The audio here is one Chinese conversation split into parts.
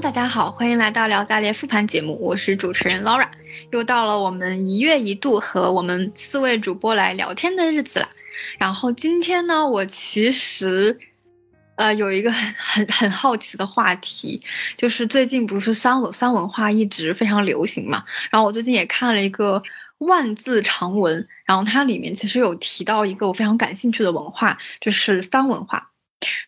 大家好，欢迎来到聊杂联复盘节目，我是主持人 Laura，又到了我们一月一度和我们四位主播来聊天的日子了。然后今天呢，我其实，呃，有一个很很很好奇的话题，就是最近不是三文三文化一直非常流行嘛，然后我最近也看了一个万字长文，然后它里面其实有提到一个我非常感兴趣的文化，就是三文化。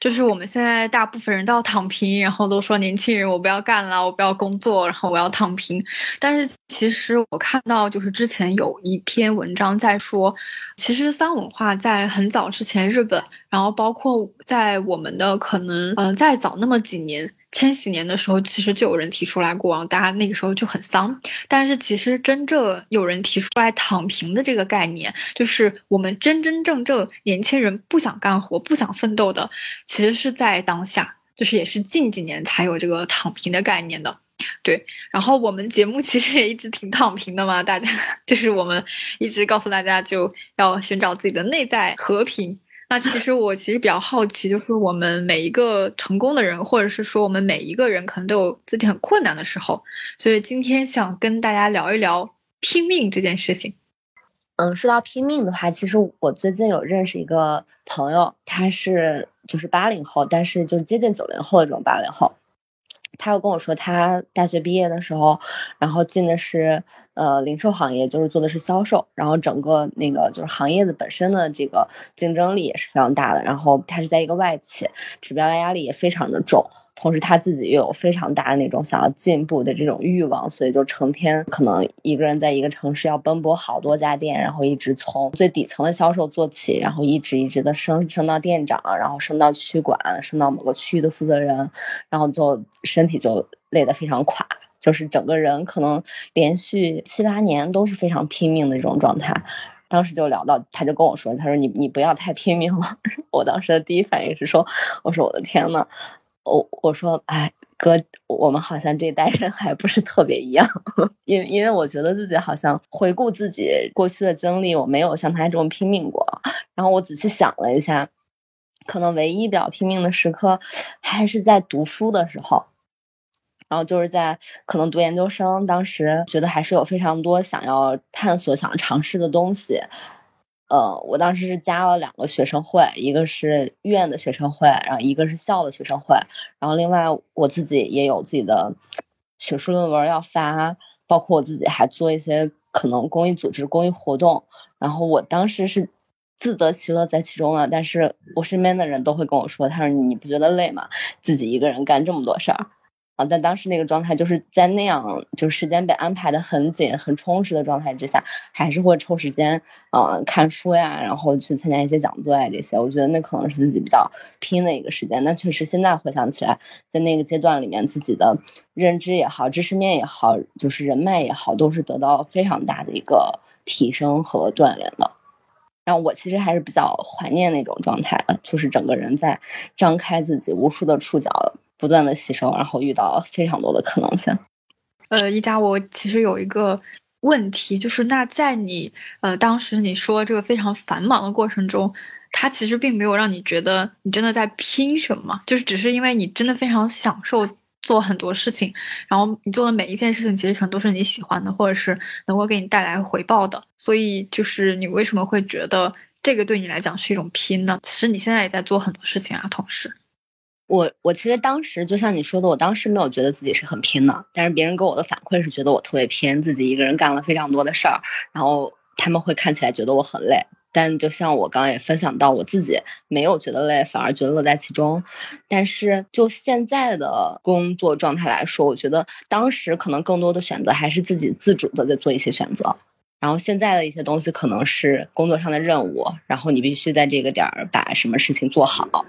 就是我们现在大部分人都要躺平，然后都说年轻人我不要干了，我不要工作，然后我要躺平。但是其实我看到，就是之前有一篇文章在说，其实三文化在很早之前，日本，然后包括在我们的可能，嗯，再早那么几年。千禧年的时候，其实就有人提出来过，大家那个时候就很丧。但是其实真正有人提出来躺平的这个概念，就是我们真真正正年轻人不想干活、不想奋斗的，其实是在当下，就是也是近几年才有这个躺平的概念的。对，然后我们节目其实也一直挺躺平的嘛，大家就是我们一直告诉大家就要寻找自己的内在和平。那其实我其实比较好奇，就是我们每一个成功的人，或者是说我们每一个人，可能都有自己很困难的时候，所以今天想跟大家聊一聊拼命这件事情。嗯，说到拼命的话，其实我最近有认识一个朋友，他是就是八零后，但是就是接近九零后的这种八零后。他又跟我说，他大学毕业的时候，然后进的是呃零售行业，就是做的是销售，然后整个那个就是行业的本身的这个竞争力也是非常大的，然后他是在一个外企，指标压力也非常的重。同时他自己又有非常大的那种想要进步的这种欲望，所以就成天可能一个人在一个城市要奔波好多家店，然后一直从最底层的销售做起，然后一直一直的升升到店长，然后升到区管，升到某个区域的负责人，然后就身体就累得非常垮，就是整个人可能连续七八年都是非常拼命的这种状态。当时就聊到，他就跟我说，他说你你不要太拼命了。我当时的第一反应是说，我说我的天呐，我我说，哎，哥，我们好像这一代人还不是特别一样，因为因为我觉得自己好像回顾自己过去的经历，我没有像他这么拼命过。然后我仔细想了一下，可能唯一比较拼命的时刻，还是在读书的时候，然后就是在可能读研究生，当时觉得还是有非常多想要探索、想尝试的东西。呃，我当时是加了两个学生会，一个是院的学生会，然后一个是校的学生会，然后另外我自己也有自己的学术论文要发，包括我自己还做一些可能公益组织、公益活动，然后我当时是自得其乐在其中了，但是我身边的人都会跟我说，他说你不觉得累吗？自己一个人干这么多事儿。但当时那个状态就是在那样，就时间被安排的很紧、很充实的状态之下，还是会抽时间，嗯，看书呀，然后去参加一些讲座呀这些。我觉得那可能是自己比较拼的一个时间。那确实，现在回想起来，在那个阶段里面，自己的认知也好、知识面也好、就是人脉也好，都是得到非常大的一个提升和锻炼的。然后我其实还是比较怀念那种状态的，就是整个人在张开自己无数的触角。不断的吸收，然后遇到非常多的可能性。呃，一佳，我其实有一个问题，就是那在你呃当时你说这个非常繁忙的过程中，它其实并没有让你觉得你真的在拼什么，就是只是因为你真的非常享受做很多事情，然后你做的每一件事情其实可能都是你喜欢的，或者是能够给你带来回报的，所以就是你为什么会觉得这个对你来讲是一种拼呢？其实你现在也在做很多事情啊，同时。我我其实当时就像你说的，我当时没有觉得自己是很拼的，但是别人给我的反馈是觉得我特别拼，自己一个人干了非常多的事儿，然后他们会看起来觉得我很累，但就像我刚刚也分享到，我自己没有觉得累，反而觉得乐在其中。但是就现在的工作状态来说，我觉得当时可能更多的选择还是自己自主的在做一些选择，然后现在的一些东西可能是工作上的任务，然后你必须在这个点儿把什么事情做好。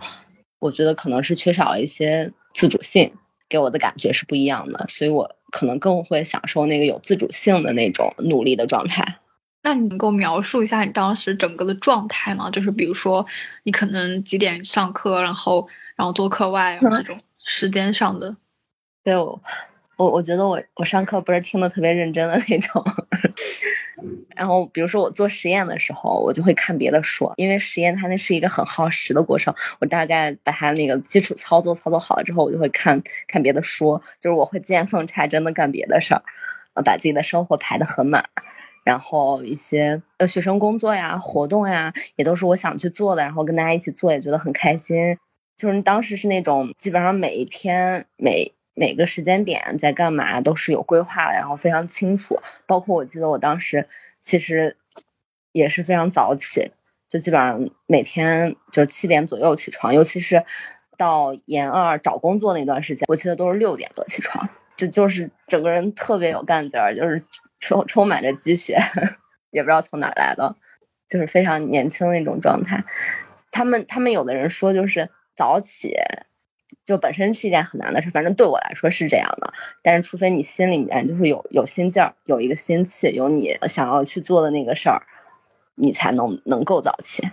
我觉得可能是缺少了一些自主性，给我的感觉是不一样的，所以我可能更会享受那个有自主性的那种努力的状态。那你能够描述一下你当时整个的状态吗？就是比如说你可能几点上课，然后然后做课外这种时间上的。对我，我我觉得我我上课不是听的特别认真的那种，然后比如说我做实验的时候，我就会看别的书，因为实验它那是一个很耗时的过程。我大概把它那个基础操作操作好了之后，我就会看看别的书，就是我会见缝插针的干别的事儿，呃，把自己的生活排得很满。然后一些呃学生工作呀、活动呀，也都是我想去做的，然后跟大家一起做，也觉得很开心。就是当时是那种基本上每一天每每个时间点在干嘛都是有规划的，然后非常清楚。包括我记得我当时其实也是非常早起，就基本上每天就七点左右起床，尤其是到研二找工作那段时间，我记得都是六点多起床，就就是整个人特别有干劲儿，就是充充满着积雪，也不知道从哪来的，就是非常年轻的那种状态。他们他们有的人说就是。早起就本身是一件很难的事，反正对我来说是这样的。但是，除非你心里面就是有有心劲儿，有一个心气，有你想要去做的那个事儿，你才能能够早起。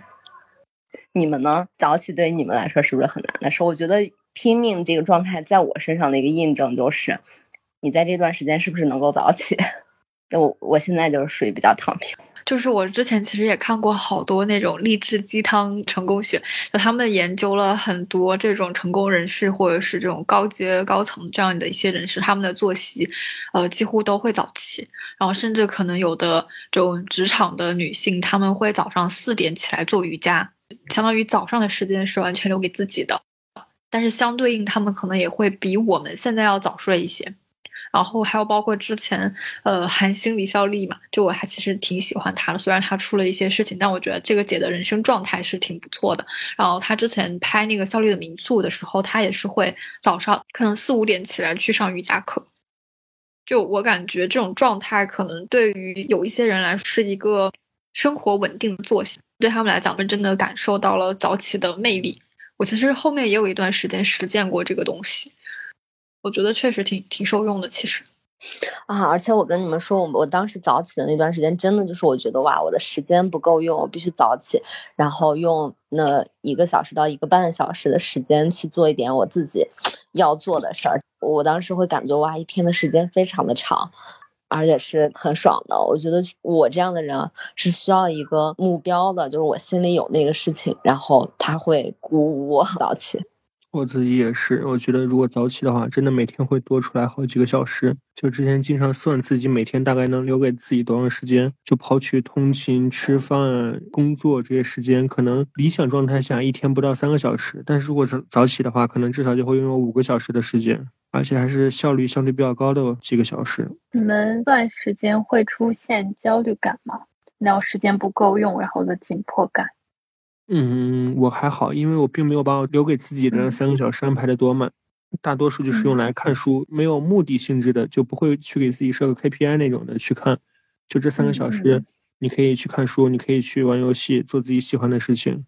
你们呢？早起对于你们来说是不是很难的事？我觉得拼命这个状态在我身上的一个印证就是，你在这段时间是不是能够早起？我我现在就是属于比较躺平。就是我之前其实也看过好多那种励志鸡汤、成功学，就他们研究了很多这种成功人士或者是这种高阶高层这样的一些人士，他们的作息，呃，几乎都会早起，然后甚至可能有的这种职场的女性，他们会早上四点起来做瑜伽，相当于早上的时间是完全留给自己的，但是相对应，他们可能也会比我们现在要早睡一些。然后还有包括之前，呃，韩星李孝利嘛，就我还其实挺喜欢他的，虽然他出了一些事情，但我觉得这个姐的人生状态是挺不错的。然后他之前拍那个孝利的民宿的时候，他也是会早上可能四五点起来去上瑜伽课。就我感觉这种状态，可能对于有一些人来说是一个生活稳定的作息，对他们来讲，真的感受到了早起的魅力。我其实后面也有一段时间实践过这个东西。我觉得确实挺挺受用的，其实，啊，而且我跟你们说，我我当时早起的那段时间，真的就是我觉得哇，我的时间不够用，我必须早起，然后用那一个小时到一个半小时的时间去做一点我自己要做的事儿。我当时会感觉哇，一天的时间非常的长，而且是很爽的。我觉得我这样的人是需要一个目标的，就是我心里有那个事情，然后他会鼓舞我早起。我自己也是，我觉得如果早起的话，真的每天会多出来好几个小时。就之前经常算自己每天大概能留给自己多长时间，就抛去通勤、吃饭、工作这些时间，可能理想状态下一天不到三个小时。但是如果早早起的话，可能至少就会拥有五个小时的时间，而且还是效率相对比较高的几个小时。你们段时间会出现焦虑感吗？然后时间不够用，然后的紧迫感。嗯，我还好，因为我并没有把我留给自己的三个小时安排的多满，大多数就是用来看书，没有目的性质的，就不会去给自己设个 KPI 那种的去看。就这三个小时，你可以去看书，你可以去玩游戏，做自己喜欢的事情。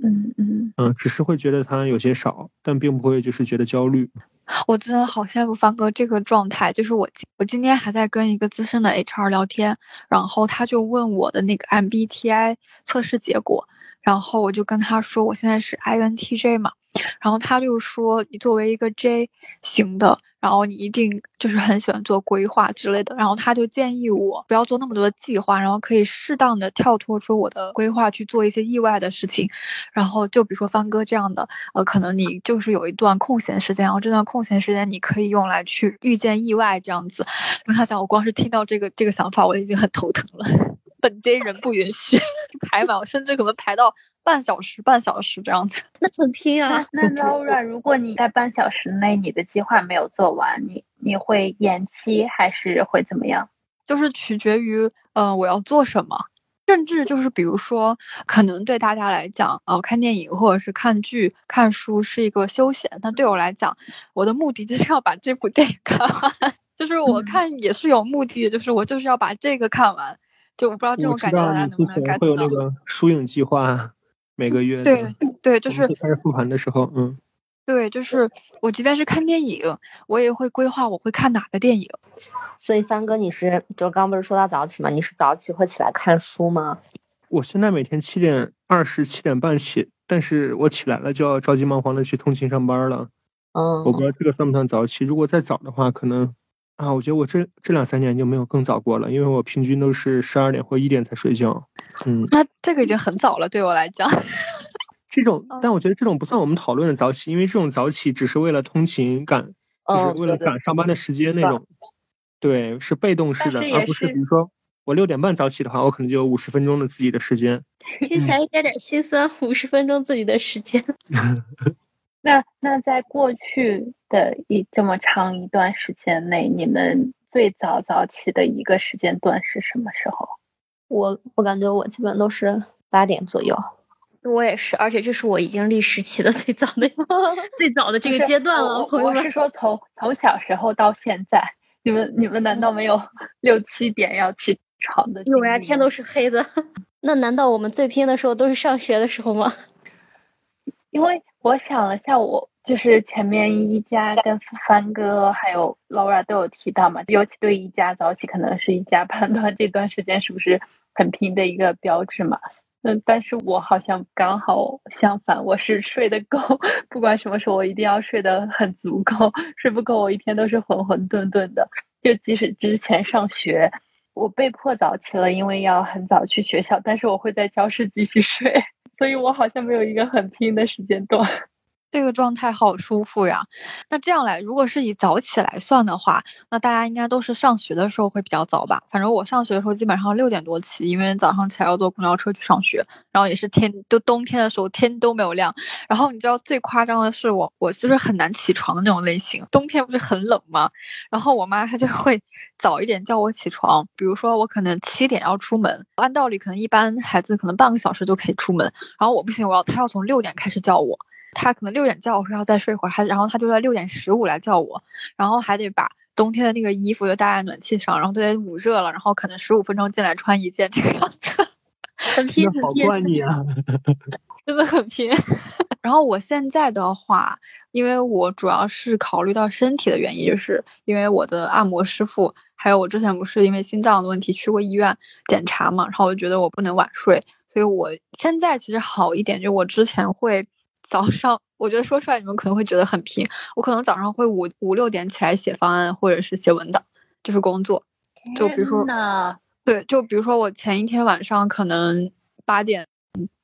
嗯嗯嗯，只是会觉得它有些少，但并不会就是觉得焦虑。我真的好羡慕方哥这个状态，就是我我今天还在跟一个资深的 HR 聊天，然后他就问我的那个 MBTI 测试结果。然后我就跟他说，我现在是 INTJ 嘛，然后他就说，你作为一个 J 型的，然后你一定就是很喜欢做规划之类的，然后他就建议我不要做那么多的计划，然后可以适当的跳脱出我的规划去做一些意外的事情，然后就比如说方哥这样的，呃，可能你就是有一段空闲时间，然后这段空闲时间你可以用来去遇见意外这样子。跟他讲，我光是听到这个这个想法，我已经很头疼了。本 J 人不允许 排满，甚至可能排到半小时、半小时这样子。那怎么拼啊？那 Laura，如果你在半小时内你的计划没有做完，你你会延期还是会怎么样？就是取决于呃我要做什么，甚至就是比如说，可能对大家来讲，呃看电影或者是看剧、看书是一个休闲，但对我来讲，我的目的就是要把这部电影看完。就是我看也是有目的的，就是我就是要把这个看完。就我不知道这种感觉大家能不能感觉到。会有那个疏影计划，每个月。对对，就是开始复盘的时候，嗯。对，就是我即便是看电影，我也会规划我会看哪个电影。所以三哥，你是就刚不是说到早起吗？你是早起会起来看书吗？我现在每天七点二十七点半起，但是我起来了就要着急忙慌的去通勤上班了。嗯。我不知道这个算不算早起？如果再早的话，可能啊，我觉得我这这两三年就没有更早过了，因为我平均都是十二点或一点才睡觉。嗯，那这个已经很早了，对我来讲。这种，但我觉得这种不算我们讨论的早起，因为这种早起只是为了通勤赶，就是为了赶上班的时间那种。对，是被动式的，而不是比如说我六点半早起的话，我可能就有五十分钟的自己的时间。听起来一点点心酸，五十分钟自己的时间。那那在过去的一这么长一段时间内，你们最早早起的一个时间段是什么时候？我我感觉我基本都是八点左右。我也是，而且这是我已经历史起的最早的 最早的这个阶段了。我是说从从小时候到现在，你们你们难道没有 六七点要起床的？有呀，天都是黑的。那难道我们最拼的时候都是上学的时候吗？因为我想了下，我就是前面一家跟帆哥还有 Laura 都有提到嘛，尤其对一家早起可能是一家判断这段时间是不是很拼的一个标志嘛。嗯，但是我好像刚好相反，我是睡得够，不管什么时候我一定要睡得很足够，睡不够我一天都是浑浑沌沌的。就即使之前上学，我被迫早起了，因为要很早去学校，但是我会在教室继续睡。所以我好像没有一个很拼的时间段，这个状态好舒服呀。那这样来，如果是以早起来算的话，那大家应该都是上学的时候会比较早吧？反正我上学的时候基本上六点多起，因为早上起来要坐公交车去上学，然后也是天都冬天的时候天都没有亮。然后你知道最夸张的是我，我就是很难起床的那种类型。冬天不是很冷吗？然后我妈她就会。早一点叫我起床，比如说我可能七点要出门，按道理可能一般孩子可能半个小时就可以出门，然后我不行，我要他要从六点开始叫我，他可能六点叫我说要再睡会儿，还然后他就在六点十五来叫我，然后还得把冬天的那个衣服就搭在暖气上，然后都得捂热了，然后可能十五分钟进来穿一件这个样子，很拼很拼，好惯你啊，真的很拼。然后我现在的话，因为我主要是考虑到身体的原因，就是因为我的按摩师傅。还有我之前不是因为心脏的问题去过医院检查嘛，然后我就觉得我不能晚睡，所以我现在其实好一点，就我之前会早上，我觉得说出来你们可能会觉得很拼，我可能早上会五五六点起来写方案或者是写文档，就是工作，就比如说，对，就比如说我前一天晚上可能八点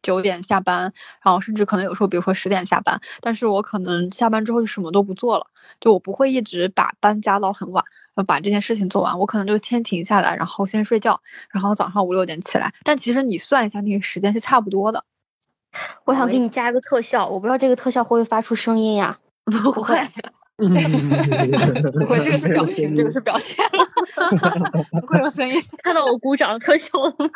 九点下班，然后甚至可能有时候比如说十点下班，但是我可能下班之后就什么都不做了，就我不会一直把班加到很晚。把这件事情做完，我可能就先停下来，然后先睡觉，然后早上五六点起来。但其实你算一下那个时间是差不多的。我想给你加一个特效，我不知道这个特效会不会发出声音呀？不会。不会，这个是表情，这个是表情。不会有声音。看到我鼓掌的特效了吗？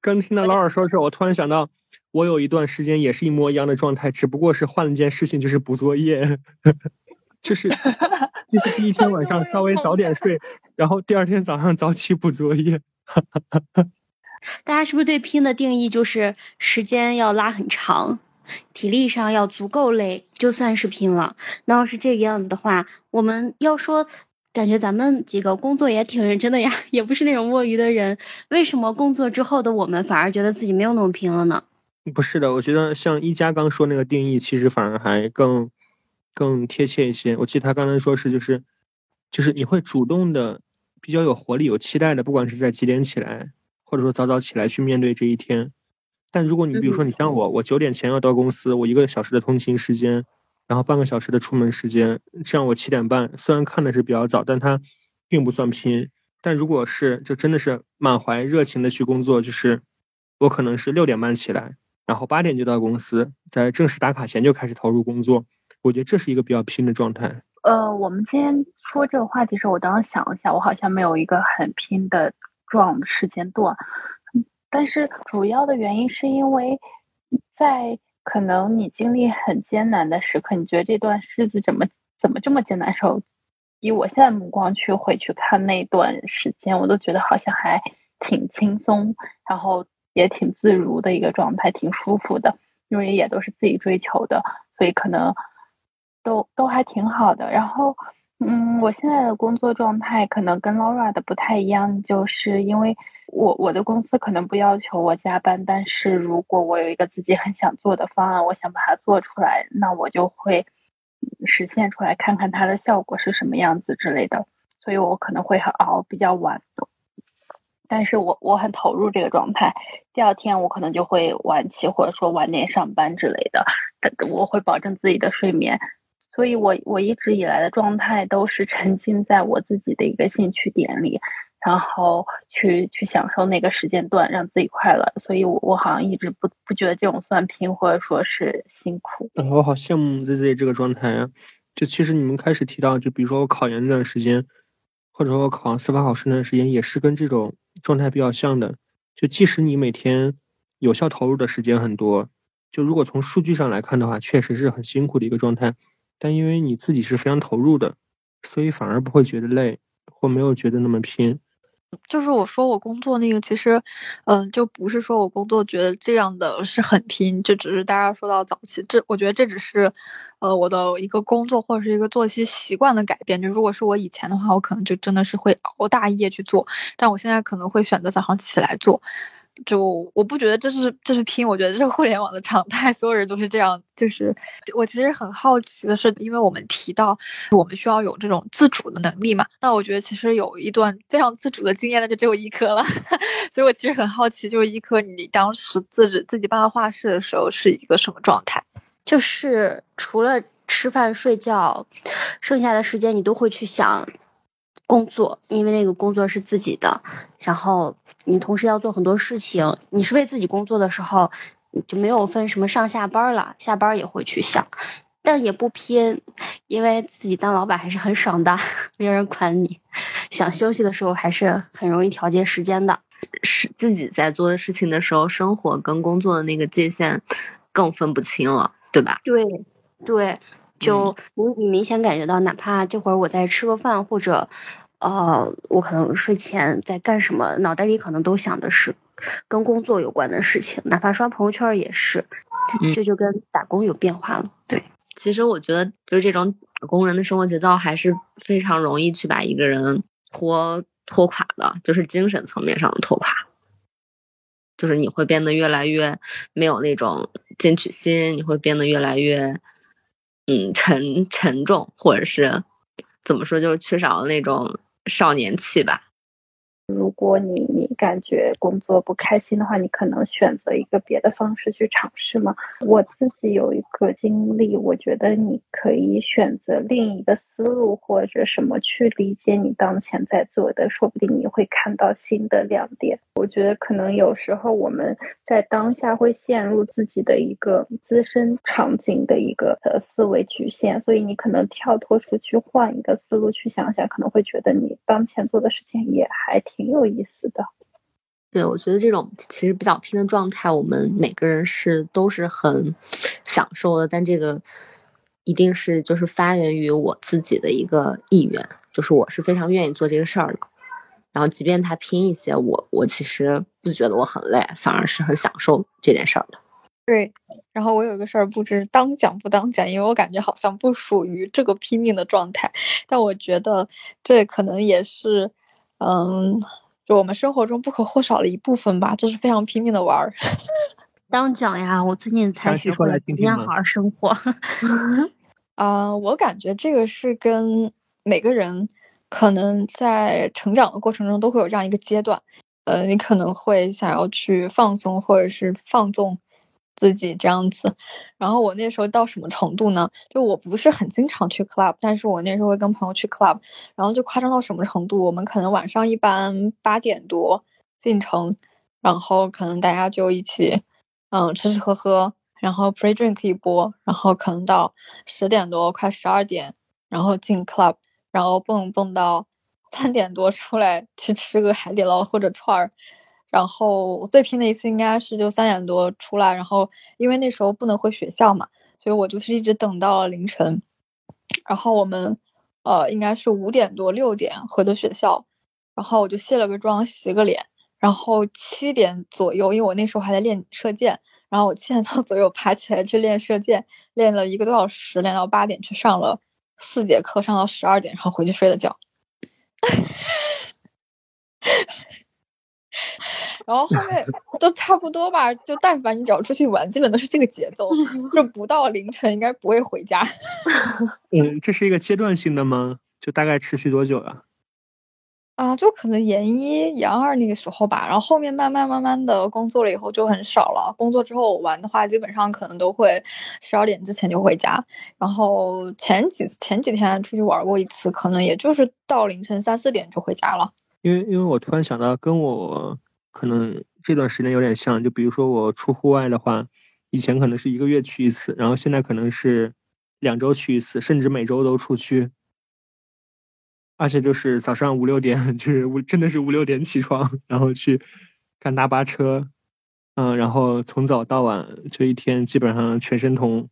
刚听到老二说这，我突然想到，我有一段时间也是一模一样的状态，只不过是换了件事情，就是补作业。就是，就是第一天晚上稍微早点睡，然后第二天早上早起补作业。大家是不是对拼的定义就是时间要拉很长，体力上要足够累，就算是拼了？那要是这个样子的话，我们要说，感觉咱们几个工作也挺认真的呀，也不是那种摸鱼的人，为什么工作之后的我们反而觉得自己没有那么拼了呢？不是的，我觉得像一加刚说那个定义，其实反而还更。更贴切一些。我记得他刚才说是，就是，就是你会主动的，比较有活力、有期待的，不管是在几点起来，或者说早早起来去面对这一天。但如果你比如说你像我，我九点前要到公司，我一个小时的通勤时间，然后半个小时的出门时间，这样我七点半虽然看的是比较早，但它并不算拼。但如果是就真的是满怀热情的去工作，就是我可能是六点半起来，然后八点就到公司，在正式打卡前就开始投入工作。我觉得这是一个比较拼的状态。呃，我们今天说这个话题时，我当时想了下，我好像没有一个很拼的状时间段。但是主要的原因是因为，在可能你经历很艰难的时刻，你觉得这段日子怎么怎么这么艰难时候，以我现在目光去回去看那段时间，我都觉得好像还挺轻松，然后也挺自如的一个状态，挺舒服的，因为也都是自己追求的，所以可能。都都还挺好的，然后，嗯，我现在的工作状态可能跟 Laura 的不太一样，就是因为我我的公司可能不要求我加班，但是如果我有一个自己很想做的方案，我想把它做出来，那我就会实现出来，看看它的效果是什么样子之类的。所以我可能会很熬比较晚。但是我我很投入这个状态，第二天我可能就会晚起，或者说晚点上班之类的。但我会保证自己的睡眠，所以我我一直以来的状态都是沉浸在我自己的一个兴趣点里，然后去去享受那个时间段，让自己快乐。所以，我我好像一直不不觉得这种算拼，或者说是辛苦。嗯，我好羡慕 Z Z 这个状态呀！就其实你们开始提到，就比如说我考研那段时间。或者说我考上司法考试那段时间，也是跟这种状态比较像的。就即使你每天有效投入的时间很多，就如果从数据上来看的话，确实是很辛苦的一个状态。但因为你自己是非常投入的，所以反而不会觉得累，或没有觉得那么拼。就是我说我工作那个，其实，嗯，就不是说我工作觉得这样的是很拼，就只是大家说到早期，这我觉得这只是，呃，我的一个工作或者是一个作息习惯的改变。就如果是我以前的话，我可能就真的是会熬大夜去做，但我现在可能会选择早上起来做。就我不觉得这是这是拼，我觉得这是互联网的常态，所有人都是这样。就是我其实很好奇的是，因为我们提到我们需要有这种自主的能力嘛，那我觉得其实有一段非常自主的经验那就只有医科了。所以我其实很好奇，就是医科你当时自己自己搬到画室的时候是一个什么状态？就是除了吃饭睡觉，剩下的时间你都会去想。工作，因为那个工作是自己的，然后你同时要做很多事情。你是为自己工作的时候，就没有分什么上下班了，下班也会去想，但也不拼，因为自己当老板还是很爽的，没有人管你。想休息的时候，还是很容易调节时间的。是自己在做的事情的时候，生活跟工作的那个界限更分不清了，对吧？对，对。就你，你明显感觉到，哪怕这会儿我在吃个饭，或者，呃，我可能睡前在干什么，脑袋里可能都想的是跟工作有关的事情，哪怕刷朋友圈也是，这就跟打工有变化了。对，其实我觉得，就是这种打工人的生活节奏，还是非常容易去把一个人拖拖垮的，就是精神层面上的拖垮，就是你会变得越来越没有那种进取心，你会变得越来越。嗯，沉沉重，或者是怎么说，就是缺少了那种少年气吧。如果你你感觉工作不开心的话，你可能选择一个别的方式去尝试吗？我自己有一个经历，我觉得你可以选择另一个思路或者什么去理解你当前在做的，说不定你会看到新的亮点。我觉得可能有时候我们在当下会陷入自己的一个自身场景的一个呃思维局限，所以你可能跳脱出去换一个思路去想想，可能会觉得你当前做的事情也还挺。挺有意思的，对，我觉得这种其实比较拼的状态，我们每个人是都是很享受的。但这个一定是就是发源于我自己的一个意愿，就是我是非常愿意做这个事儿的。然后即便他拼一些，我我其实不觉得我很累，反而是很享受这件事儿的。对，然后我有一个事儿不知当讲不当讲，因为我感觉好像不属于这个拼命的状态，但我觉得这可能也是。嗯，就我们生活中不可或少的一部分吧，就是非常拼命的玩儿。当讲呀，我最近才学会怎么样好好生活。啊，我感觉这个是跟每个人可能在成长的过程中都会有这样一个阶段。呃，你可能会想要去放松，或者是放纵。自己这样子，然后我那时候到什么程度呢？就我不是很经常去 club，但是我那时候会跟朋友去 club，然后就夸张到什么程度？我们可能晚上一般八点多进城，然后可能大家就一起，嗯，吃吃喝喝，然后 pre drink 可以播，然后可能到十点多快十二点，然后进 club，然后蹦蹦到三点多出来去吃个海底捞或者串儿。然后我最拼的一次应该是就三点多出来，然后因为那时候不能回学校嘛，所以我就是一直等到了凌晨。然后我们呃应该是五点多六点回的学校，然后我就卸了个妆洗个脸，然后七点左右，因为我那时候还在练射箭，然后我七点多左右爬起来去练射箭，练了一个多小时，练到八点去上了四节课，上到十二点，然后回去睡了觉。然后后面 都差不多吧，就但凡你只要出去玩，基本都是这个节奏，就不到凌晨应该不会回家。嗯，这是一个阶段性的吗？就大概持续多久呀？啊，就可能研一、研二那个时候吧，然后后面慢慢慢慢的工作了以后就很少了。工作之后玩的话，基本上可能都会十二点之前就回家。然后前几前几天出去玩过一次，可能也就是到凌晨三四点就回家了。因为因为我突然想到，跟我可能这段时间有点像，就比如说我出户外的话，以前可能是一个月去一次，然后现在可能是两周去一次，甚至每周都出去。而且就是早上五六点，就是五真的是五六点起床，然后去赶大巴车，嗯，然后从早到晚，这一天基本上全身痛，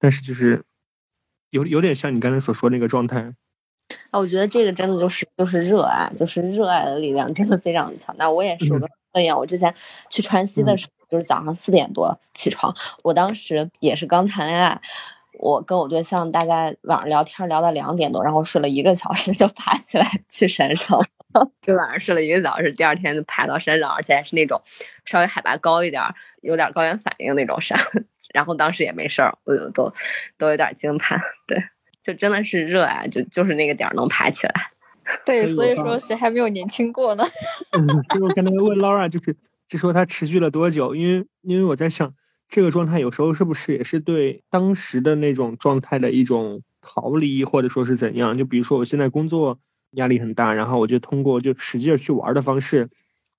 但是就是有有点像你刚才所说那个状态。啊，我觉得这个真的就是就是热爱，就是热爱的力量真的非常强大。我也是，我跟一样，我之前去川西的时候，就是早上四点多起床，我当时也是刚谈恋爱。我跟我对象大概晚上聊天聊到两点多，然后睡了一个小时就爬起来去山上，就晚上睡了一个小时，第二天就爬到山上，而且还是那种稍微海拔高一点、有点高原反应那种山，然后当时也没事儿，我就都都有点惊叹，对，就真的是热爱，就就是那个点儿能爬起来。对，所以说谁还没有年轻过呢？嗯，我刚才问 Laura 就是就说他持续了多久，因为因为我在想。这个状态有时候是不是也是对当时的那种状态的一种逃离，或者说是怎样？就比如说我现在工作压力很大，然后我就通过就使劲去玩的方式，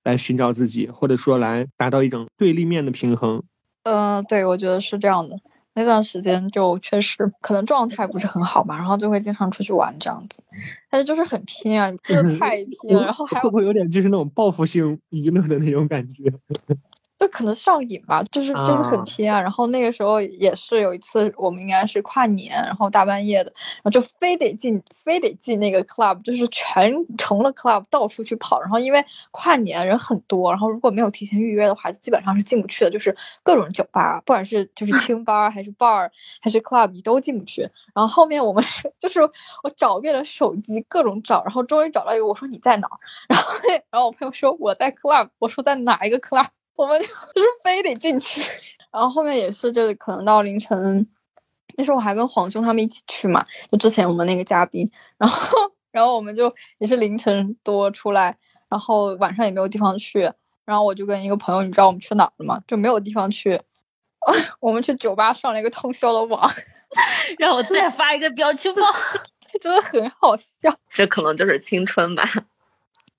来寻找自己，或者说来达到一种对立面的平衡。嗯，对，我觉得是这样的。那段时间就确实可能状态不是很好嘛，然后就会经常出去玩这样子，但是就是很拼啊，就是太拼了。然后还会不会有点就是那种报复性娱乐的那种感觉？就可能上瘾吧，就是就是很偏啊。然后那个时候也是有一次，我们应该是跨年，然后大半夜的，然后就非得进，非得进那个 club，就是全成了 club 到处去跑。然后因为跨年人很多，然后如果没有提前预约的话，基本上是进不去的。就是各种酒吧，不管是就是 清吧还是 bar 还是 club，你都进不去。然后后面我们是 就是我找遍了手机，各种找，然后终于找到一个，我说你在哪？然后 然后我朋友说我在 club，我说在哪一个 club？我们就 就是非得进去，然后后面也是就是可能到凌晨，那时候我还跟黄兄他们一起去嘛，就之前我们那个嘉宾，然后然后我们就也是凌晨多出来，然后晚上也没有地方去，然后我就跟一个朋友，你知道我们去哪儿了吗？就没有地方去，我们去酒吧上了一个通宵的网，让我再发一个表情包，真的很好笑，这可能就是青春吧。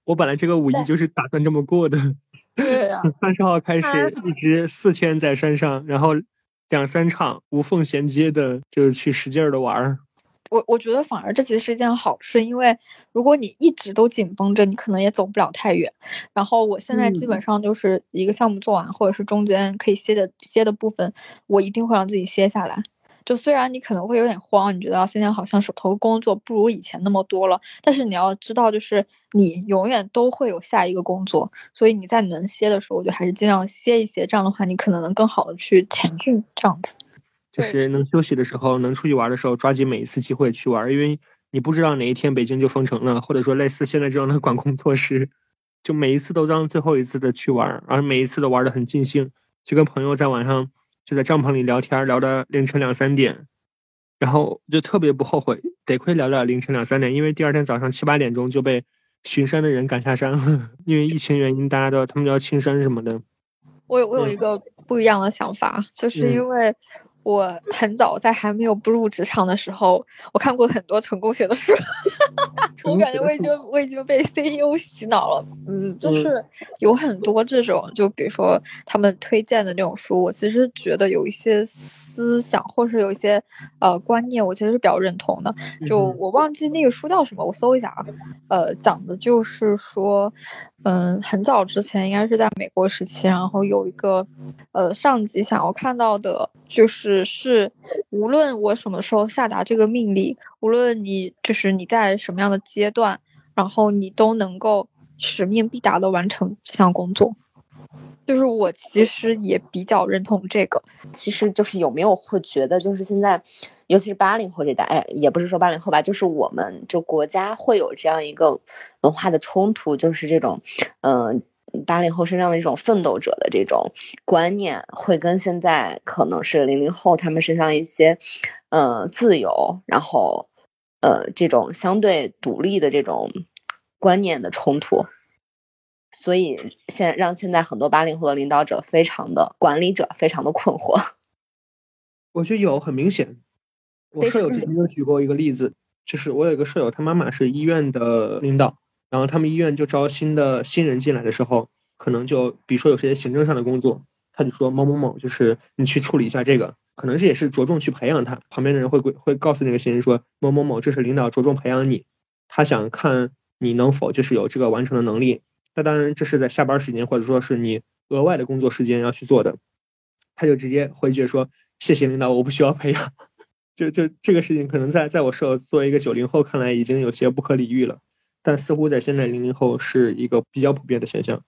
我本来这个五一就是打算这么过的。对呀，三十号开始一直四天在山上，然后两三场无缝衔接的，就是去使劲的玩儿。我我觉得反而这其实是一件好事，因为如果你一直都紧绷着，你可能也走不了太远。然后我现在基本上就是一个项目做完，或者是中间可以歇的歇的部分，我一定会让自己歇下来。就虽然你可能会有点慌，你觉得现在好像手头工作不如以前那么多了，但是你要知道，就是你永远都会有下一个工作，所以你在能歇的时候，我觉得还是尽量歇一歇，这样的话你可能能更好的去前进，这样子。就是能休息的时候，能出去玩的时候，抓紧每一次机会去玩，因为你不知道哪一天北京就封城了，或者说类似现在这样的管控措施，就每一次都当最后一次的去玩，而每一次都玩的很尽兴，就跟朋友在晚上。就在帐篷里聊天，聊到凌晨两三点，然后就特别不后悔，得亏聊到凌晨两三点，因为第二天早上七八点钟就被巡山的人赶下山了，因为疫情原因，大家都他们要清山什么的。我有我有一个不一样的想法，就是因为。我很早在还没有步入职场的时候，我看过很多成功学的书，我感觉我已经我已经被 CEO 洗脑了。嗯，就是有很多这种，就比如说他们推荐的那种书，我其实觉得有一些思想或者是有一些呃观念，我其实是比较认同的。就我忘记那个书叫什么，我搜一下啊。呃，讲的就是说。嗯，很早之前应该是在美国时期，然后有一个呃上级想要看到的，就是只是无论我什么时候下达这个命令，无论你就是你在什么样的阶段，然后你都能够使命必达的完成这项工作。就是我其实也比较认同这个，其实就是有没有会觉得就是现在。尤其是八零后这代，哎，也不是说八零后吧，就是我们就国家会有这样一个文化的冲突，就是这种，嗯，八零后身上的一种奋斗者的这种观念，会跟现在可能是零零后他们身上一些，呃，自由，然后，呃，这种相对独立的这种观念的冲突，所以现让现在很多八零后的领导者非常的管理者非常的困惑。我觉得有很明显，我舍友之前就举过一个例子，就是我有一个舍友，他妈妈是医院的领导，然后他们医院就招新的新人进来的时候，可能就比如说有些行政上的工作，他就说某某某，就是你去处理一下这个，可能这也是着重去培养他。旁边的人会会告诉那个新人说某某某，这是领导着重培养你，他想看你能否就是有这个完成的能力。那当然这是在下班时间或者说是你额外的工作时间要去做的，他就直接回绝说。谢谢领导，我不需要培养。就就这个事情，可能在在我社作为一个九零后看来，已经有些不可理喻了。但似乎在现在零零后是一个比较普遍的现象。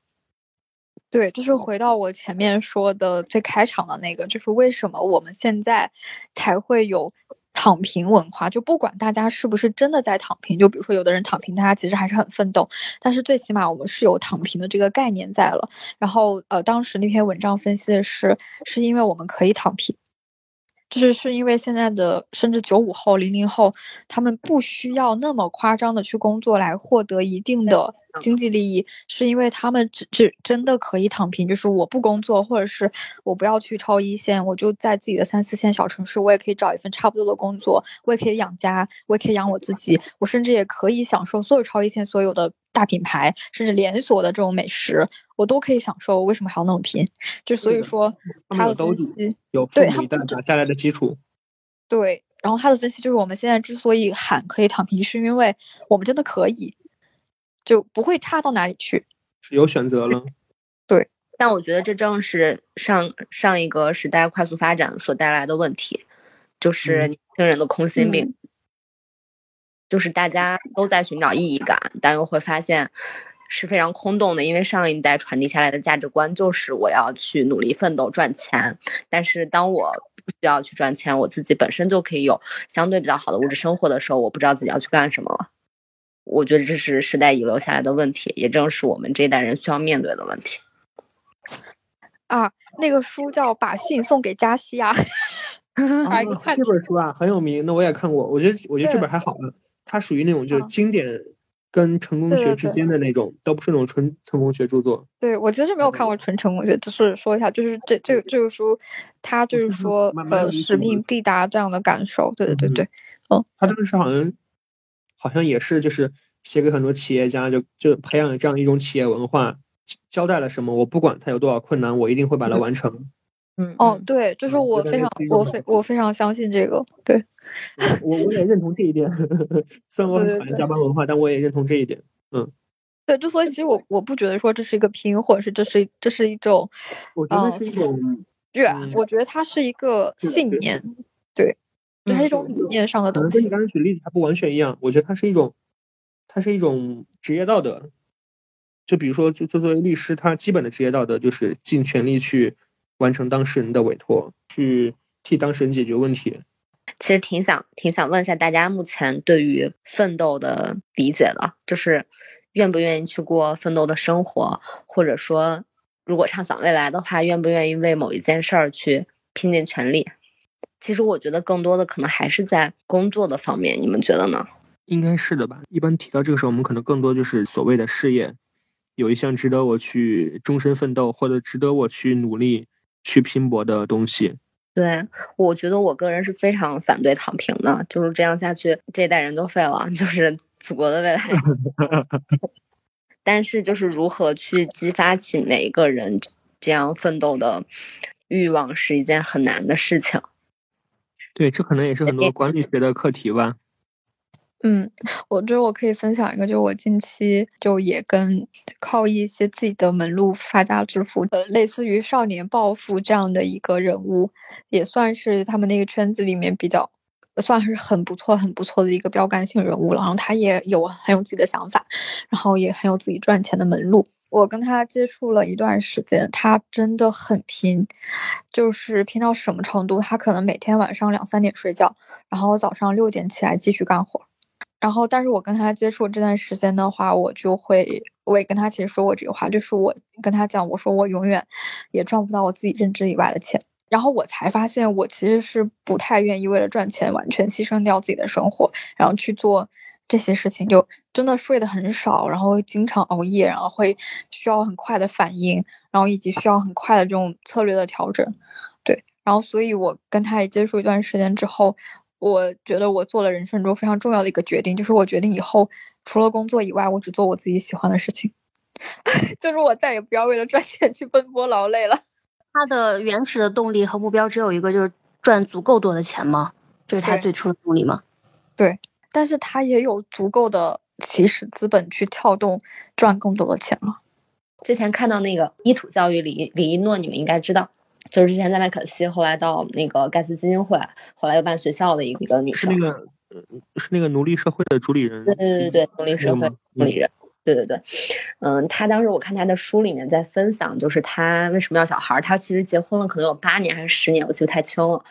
对，就是回到我前面说的最开场的那个，就是为什么我们现在才会有躺平文化？就不管大家是不是真的在躺平，就比如说有的人躺平，大家其实还是很奋斗，但是最起码我们是有躺平的这个概念在了。然后呃，当时那篇文章分析的是，是因为我们可以躺平。就是是因为现在的甚至九五后、零零后，他们不需要那么夸张的去工作来获得一定的经济利益，是因为他们只只真的可以躺平，就是我不工作，或者是我不要去超一线，我就在自己的三四线小城市，我也可以找一份差不多的工作，我也可以养家，我也可以养我自己，我甚至也可以享受所有超一线所有的大品牌，甚至连锁的这种美食。我都可以享受，为什么还要那么拼？就所以说他的分析，有父母一代打下来的基础。对，然后他的分析就是我们现在之所以喊可以躺平，是因为我们真的可以，就不会差到哪里去。是有选择了。对，但我觉得这正是上上一个时代快速发展所带来的问题，就是年轻人的空心病，就是大家都在寻找意义感，但又会发现。是非常空洞的，因为上一代传递下来的价值观就是我要去努力奋斗赚钱，但是当我不需要去赚钱，我自己本身就可以有相对比较好的物质生活的时候，我不知道自己要去干什么了。我觉得这是时代遗留下来的问题，也正是我们这一代人需要面对的问题。啊，那个书叫《把信送给加西亚》，啊这本书啊很有名，那我也看过，我觉得我觉得这本还好呢，它属于那种就是经典。跟成功学之间的那种，都不是那种纯成功学著作。对我其实没有看过纯成功学，只是说一下，就是这这个这个书，它就是说呃使命必达这样的感受。对对对对，嗯。他当时好像好像也是就是写给很多企业家，就就培养这样一种企业文化，交代了什么，我不管他有多少困难，我一定会把它完成。嗯。哦，对，就是我非常我非我非常相信这个，对。我我也认同这一点，虽然我很讨厌加班文化，但我也认同这一点。嗯，对，就所以其实我我不觉得说这是一个拼，或者是这是这是一种，我觉得是一种，对，我觉得它是一个信念，对，它是一种理念上的东西。跟你刚才举例子还不完全一样，我觉得它是一种，它是一种职业道德。就比如说，就就作为律师，他基本的职业道德就是尽全力去完成当事人的委托，去替当事人解决问题。其实挺想挺想问一下大家，目前对于奋斗的理解的，就是愿不愿意去过奋斗的生活，或者说，如果畅想未来的话，愿不愿意为某一件事儿去拼尽全力？其实我觉得更多的可能还是在工作的方面，你们觉得呢？应该是的吧。一般提到这个时候，我们可能更多就是所谓的事业，有一项值得我去终身奋斗，或者值得我去努力去拼搏的东西。对，我觉得我个人是非常反对躺平的，就是这样下去，这一代人都废了，就是祖国的未来。但是，就是如何去激发起每一个人这样奋斗的欲望，是一件很难的事情。对，这可能也是很多管理学的课题吧。嗯，我觉得我可以分享一个，就我近期就也跟靠一些自己的门路发家致富，呃，类似于少年暴富这样的一个人物，也算是他们那个圈子里面比较算是很不错、很不错的一个标杆性人物了。然后他也有很有自己的想法，然后也很有自己赚钱的门路。我跟他接触了一段时间，他真的很拼，就是拼到什么程度？他可能每天晚上两三点睡觉，然后早上六点起来继续干活。然后，但是我跟他接触这段时间的话，我就会，我也跟他其实说过这个话，就是我跟他讲，我说我永远也赚不到我自己认知以外的钱。然后我才发现，我其实是不太愿意为了赚钱完全牺牲掉自己的生活，然后去做这些事情，就真的睡得很少，然后经常熬夜，然后会需要很快的反应，然后以及需要很快的这种策略的调整。对，然后所以我跟他也接触一段时间之后，我觉得我做了人生中非常重要的一个决定，就是我决定以后除了工作以外，我只做我自己喜欢的事情，就是我再也不要为了赚钱去奔波劳累了。他的原始的动力和目标只有一个，就是赚足够多的钱吗？这是他最初的动力吗？对。但是他也有足够的起始资本去跳动赚更多的钱了。之前看到那个一土教育李李一诺，你们应该知道，就是之前在麦肯锡，后来到那个盖茨基金会，后来又办学校的一个女生。是那个，是那个奴隶社会的主理人。对对对对，奴隶社会主理人。对对对，嗯，他当时我看他的书里面在分享，就是他为什么要小孩儿，他其实结婚了可能有八年还是十年，我记不太清了。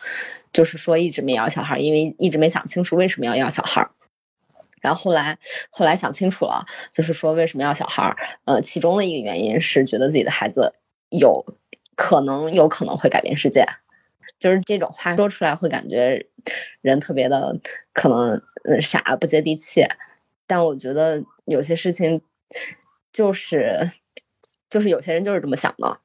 就是说一直没要小孩儿，因为一直没想清楚为什么要要小孩儿。然后后来后来想清楚了，就是说为什么要小孩儿？呃，其中的一个原因是觉得自己的孩子有可能有可能会改变世界。就是这种话说出来会感觉人特别的可能傻不接地气，但我觉得有些事情就是就是有些人就是这么想的。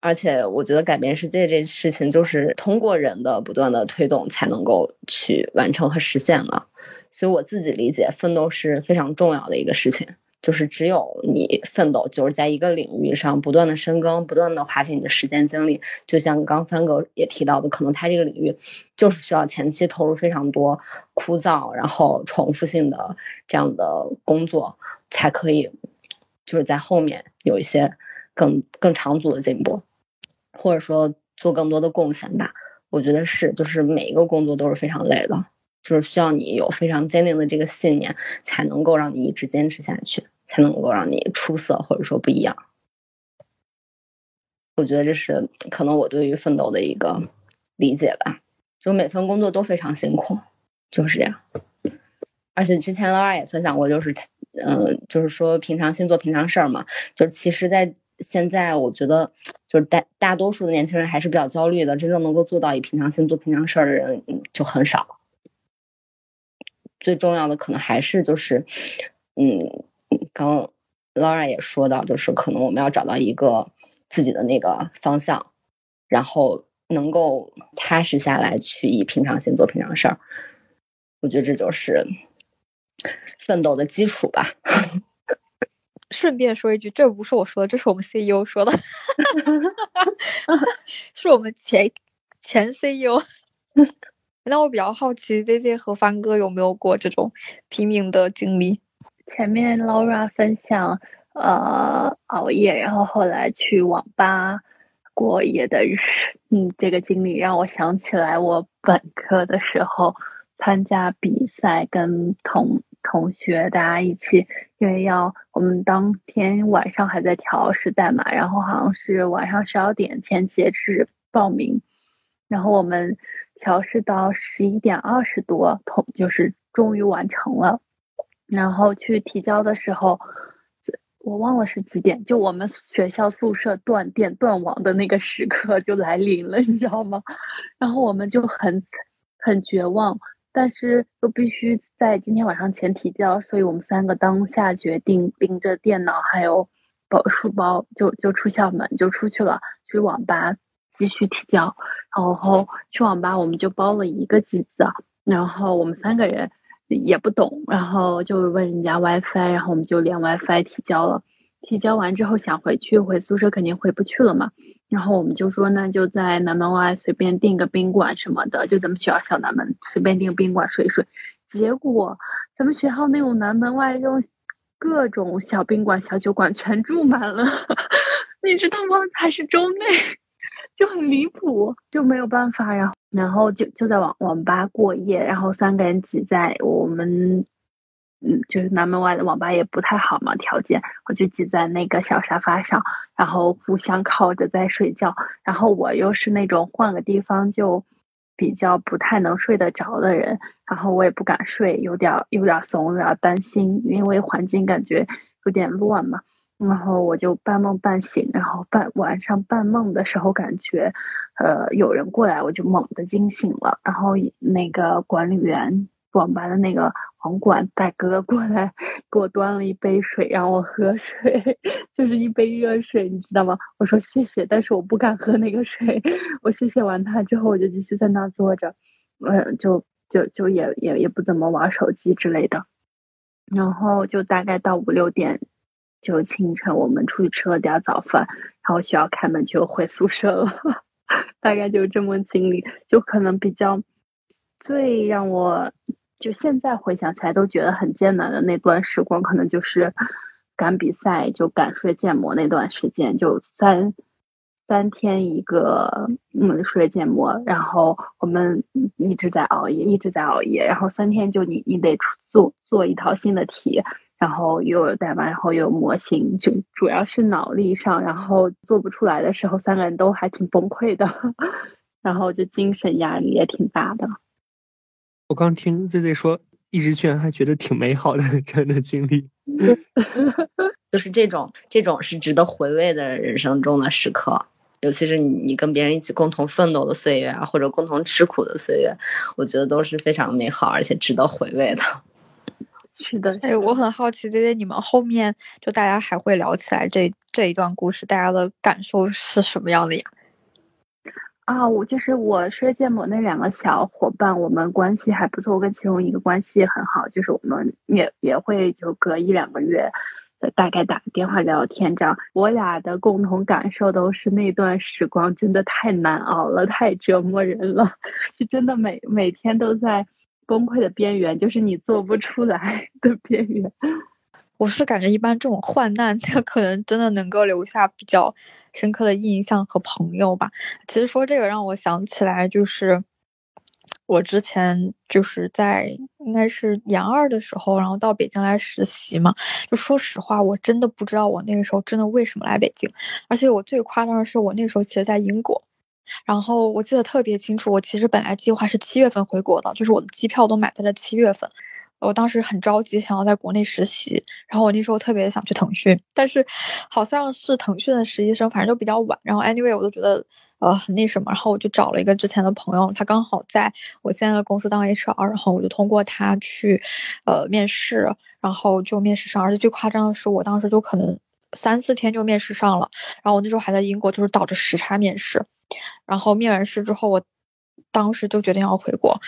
而且我觉得改变世界这事情，就是通过人的不断的推动才能够去完成和实现的。所以我自己理解，奋斗是非常重要的一个事情。就是只有你奋斗，就是在一个领域上不断的深耕，不断的花费你的时间精力。就像刚三哥也提到的，可能他这个领域就是需要前期投入非常多枯燥，然后重复性的这样的工作，才可以就是在后面有一些更更长足的进步。或者说做更多的贡献吧，我觉得是，就是每一个工作都是非常累的，就是需要你有非常坚定的这个信念，才能够让你一直坚持下去，才能够让你出色或者说不一样。我觉得这是可能我对于奋斗的一个理解吧，就每份工作都非常辛苦，就是这样。而且之前老二也分享过，就是，嗯，就是说平常心做平常事儿嘛，就是其实，在。现在我觉得，就是大大多数的年轻人还是比较焦虑的，真正能够做到以平常心做平常事儿的人就很少。最重要的可能还是就是，嗯，刚 Laura 也说到，就是可能我们要找到一个自己的那个方向，然后能够踏实下来去以平常心做平常事儿。我觉得这就是奋斗的基础吧。顺便说一句，这不是我说的，这是我们 CEO 说的 是我们前前 CEO。那我比较好奇，Z Z 和帆哥有没有过这种拼命的经历？前面 Laura 分享呃熬夜，然后后来去网吧过夜的日，嗯，这个经历让我想起来我本科的时候参加比赛跟同。同学，大家一起，因为要我们当天晚上还在调试代码，然后好像是晚上十二点前截止报名，然后我们调试到十一点二十多，同就是终于完成了，然后去提交的时候，我忘了是几点，就我们学校宿舍断电断网的那个时刻就来临了，你知道吗？然后我们就很很绝望。但是又必须在今天晚上前提交，所以我们三个当下决定拎着电脑还有包书包就就出校门就出去了，去网吧继续提交。然后去网吧我们就包了一个机子，然后我们三个人也不懂，然后就问人家 WiFi，然后我们就连 WiFi 提交了。提交完之后想回去回宿舍肯定回不去了嘛。然后我们就说，那就在南门外随便订个宾馆什么的，就咱们学校小南门随便订宾馆睡一睡。结果咱们学校那种南门外这种各种小宾馆、小酒馆全住满了，你知道吗？还是周内，就很离谱，就没有办法。然后，然后就就在网网吧过夜，然后三个人挤在我们。嗯，就是南门外的网吧也不太好嘛，条件我就挤在那个小沙发上，然后互相靠着在睡觉。然后我又是那种换个地方就比较不太能睡得着的人，然后我也不敢睡，有点有点怂，有点担心，因为环境感觉有点乱嘛。然后我就半梦半醒，然后半晚上半梦的时候感觉呃有人过来，我就猛地惊醒了，然后那个管理员。网吧的那个网管大哥过来给我端了一杯水让我喝水，就是一杯热水，你知道吗？我说谢谢，但是我不敢喝那个水。我谢谢完他之后，我就继续在那坐着，嗯，就就就也也也不怎么玩手机之类的。然后就大概到五六点，就清晨我们出去吃了点早饭，然后学校开门就回宿舍了。大概就这么经历，就可能比较最让我就现在回想起来都觉得很艰难的那段时光，可能就是赶比赛就赶睡建模那段时间，就三三天一个嗯睡建模，然后我们一直在熬夜，一直在熬夜，然后三天就你你得做做一套新的题。然后又有代码，然后又有模型，就主要是脑力上，然后做不出来的时候，三个人都还挺崩溃的，然后就精神压力也挺大的。我刚听 Z Z 说，一直居然还觉得挺美好的 这样的经历，就是这种这种是值得回味的人生中的时刻，尤其是你你跟别人一起共同奋斗的岁月啊，或者共同吃苦的岁月，我觉得都是非常美好而且值得回味的。是的，哎，我很好奇，姐姐，你们后面就大家还会聊起来这这一段故事，大家的感受是什么样的呀？啊，我就是我睡建模那两个小伙伴，我们关系还不错，我跟其中一个关系很好，就是我们也也会就隔一两个月，大概打个电话聊天这样。我俩的共同感受都是那段时光真的太难熬了，太折磨人了，就真的每每天都在。崩溃的边缘，就是你做不出来的边缘。我是感觉一般这种患难，它可能真的能够留下比较深刻的印象和朋友吧。其实说这个让我想起来，就是我之前就是在应该是研二的时候，然后到北京来实习嘛。就说实话，我真的不知道我那个时候真的为什么来北京，而且我最夸张的是，我那时候其实在英国。然后我记得特别清楚，我其实本来计划是七月份回国的，就是我的机票都买在了七月份。我当时很着急，想要在国内实习。然后我那时候特别想去腾讯，但是好像是腾讯的实习生，反正就比较晚。然后 anyway 我都觉得呃很那什么，然后我就找了一个之前的朋友，他刚好在我现在的公司当 HR，然后我就通过他去呃面试，然后就面试上。而且最夸张的是，我当时就可能三四天就面试上了。然后我那时候还在英国，就是倒着时差面试。然后面完试之后，我当时就决定要回国，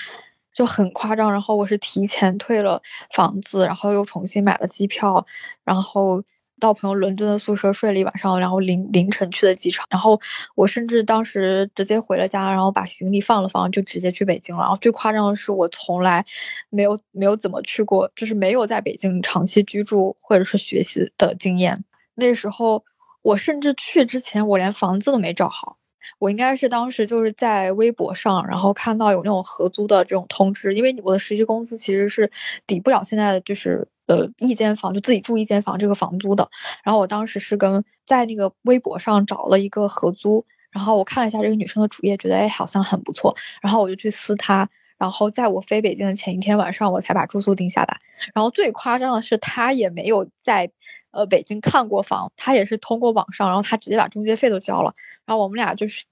就很夸张。然后我是提前退了房子，然后又重新买了机票，然后到朋友伦敦的宿舍睡了一晚上，然后凌凌晨去的机场。然后我甚至当时直接回了家，然后把行李放了放，就直接去北京了。然后最夸张的是，我从来没有没有怎么去过，就是没有在北京长期居住或者是学习的经验。那时候我甚至去之前，我连房子都没找好。我应该是当时就是在微博上，然后看到有那种合租的这种通知，因为我的实习工资其实是抵不了现在就是呃一间房就自己住一间房这个房租的。然后我当时是跟在那个微博上找了一个合租，然后我看了一下这个女生的主页，觉得哎好像很不错，然后我就去私她，然后在我飞北京的前一天晚上，我才把住宿定下来。然后最夸张的是，她也没有在。呃，北京看过房，他也是通过网上，然后他直接把中介费都交了，然后我们俩就是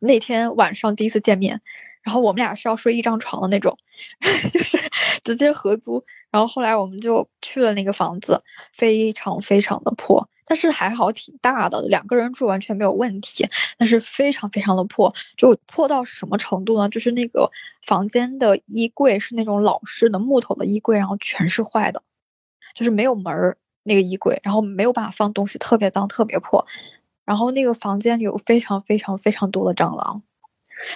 那天晚上第一次见面，然后我们俩是要睡一张床的那种，就是直接合租，然后后来我们就去了那个房子，非常非常的破，但是还好挺大的，两个人住完全没有问题，但是非常非常的破，就破到什么程度呢？就是那个房间的衣柜是那种老式的木头的衣柜，然后全是坏的，就是没有门儿。那个衣柜，然后没有办法放东西，特别脏，特别破。然后那个房间里有非常非常非常多的蟑螂，